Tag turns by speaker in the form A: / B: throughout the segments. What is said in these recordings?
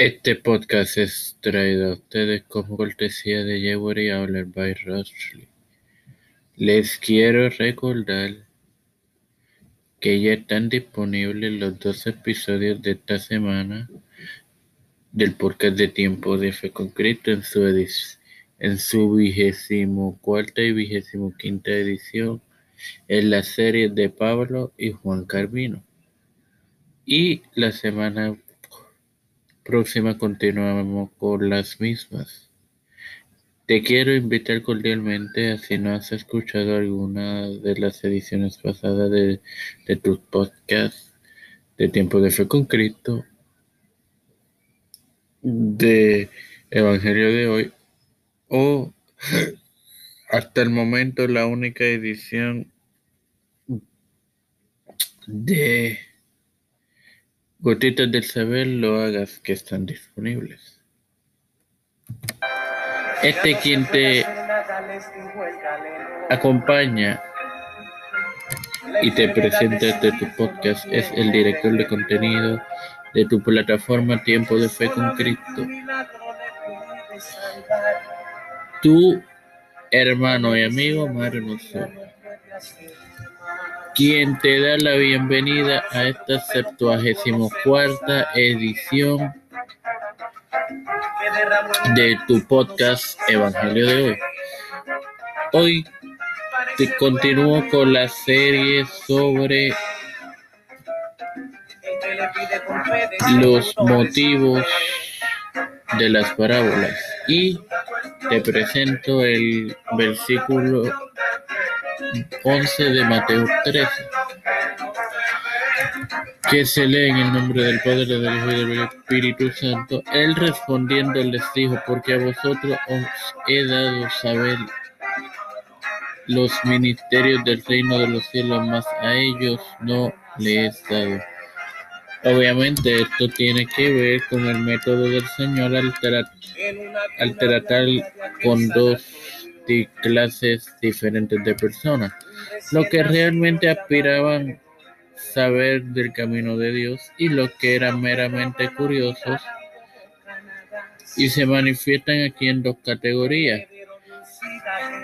A: Este podcast es traído a ustedes como cortesía de Jewelry Outlet by Rushley. Les quiero recordar que ya están disponibles los dos episodios de esta semana del podcast de Tiempo de Fe con en su, en su vigésimo cuarta y vigésimo quinta edición en la serie de Pablo y Juan Carvino. Y la semana próxima continuamos con las mismas. Te quiero invitar cordialmente a si no has escuchado alguna de las ediciones pasadas de, de tus podcasts de Tiempo de Fe con Cristo, de Evangelio de hoy, o hasta el momento la única edición de Gotitas del saber lo hagas que están disponibles. Este quien te acompaña y te presenta este tu podcast es el director de contenido de tu plataforma Tiempo de Fe con Cristo. Tu hermano y amigo Mario quien te da la bienvenida a esta septuagésimo cuarta edición de tu podcast Evangelio de hoy. Hoy te continúo con la serie sobre los motivos de las parábolas y te presento el versículo 11 de Mateo 13, que se lee en el nombre del Padre, del Hijo y del Espíritu Santo. Él respondiendo les dijo, porque a vosotros os he dado saber los ministerios del reino de los cielos, mas a ellos no les he dado. Obviamente esto tiene que ver con el método del Señor al, al tratar con dos clases diferentes de personas, lo que realmente aspiraban saber del camino de Dios y los que eran meramente curiosos y se manifiestan aquí en dos categorías.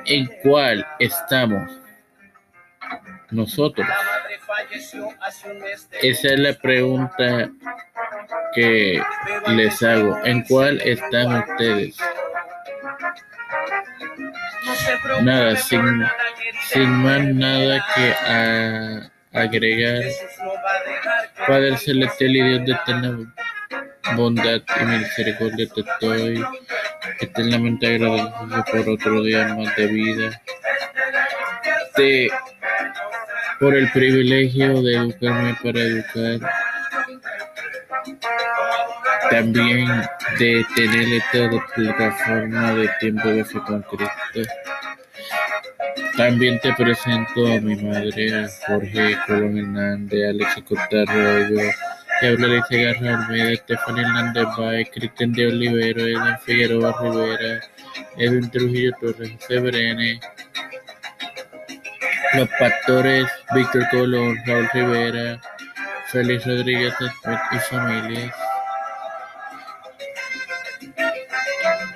A: ¿En cuál estamos nosotros? Esa es la pregunta que les hago. ¿En cuál están ustedes? Nada, sin, sin más nada que agregar. Padre celestial y Dios de eterna bondad y misericordia te estoy eternamente agradecido por otro día más de vida. Te, por el privilegio de educarme para educar también de tener esta plataforma de tiempo de fe con Cristo. También te presento a mi madre, a Jorge Colón Hernández, Alex Costa Arroyo, Gabriela Garra Almeida, Estefan Hernández Baez, Cristian de Olivero, Eden Figueroa Rivera, Edwin Trujillo Torres, José los pastores Víctor Colón, Raúl Rivera, Félix Rodríguez y familias.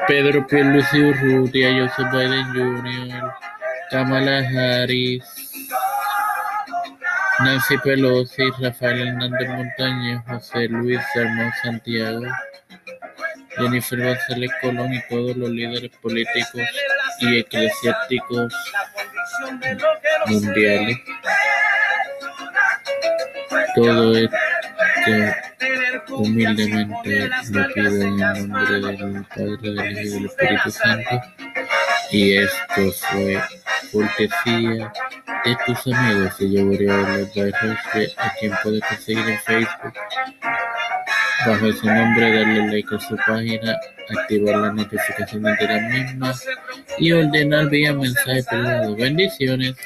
A: Pedro Pierluisi Urrutia, Joseph Biden Jr., Kamala Harris, Nancy Pelosi, Rafael Hernández Montañez, José Luis Sermón Santiago, Jennifer González Colón y todos los líderes políticos y eclesiásticos mundiales. Todo esto Humildemente lo pido en el nombre del Padre, del Hijo y del Espíritu Santo. Y esto fue cortesía de tus amigos de Llevaría los Rosque, a quien puedes conseguir en Facebook bajo ese nombre, darle like a su página, activar las notificaciones de las mismas y ordenar vía mensaje privado. Bendiciones.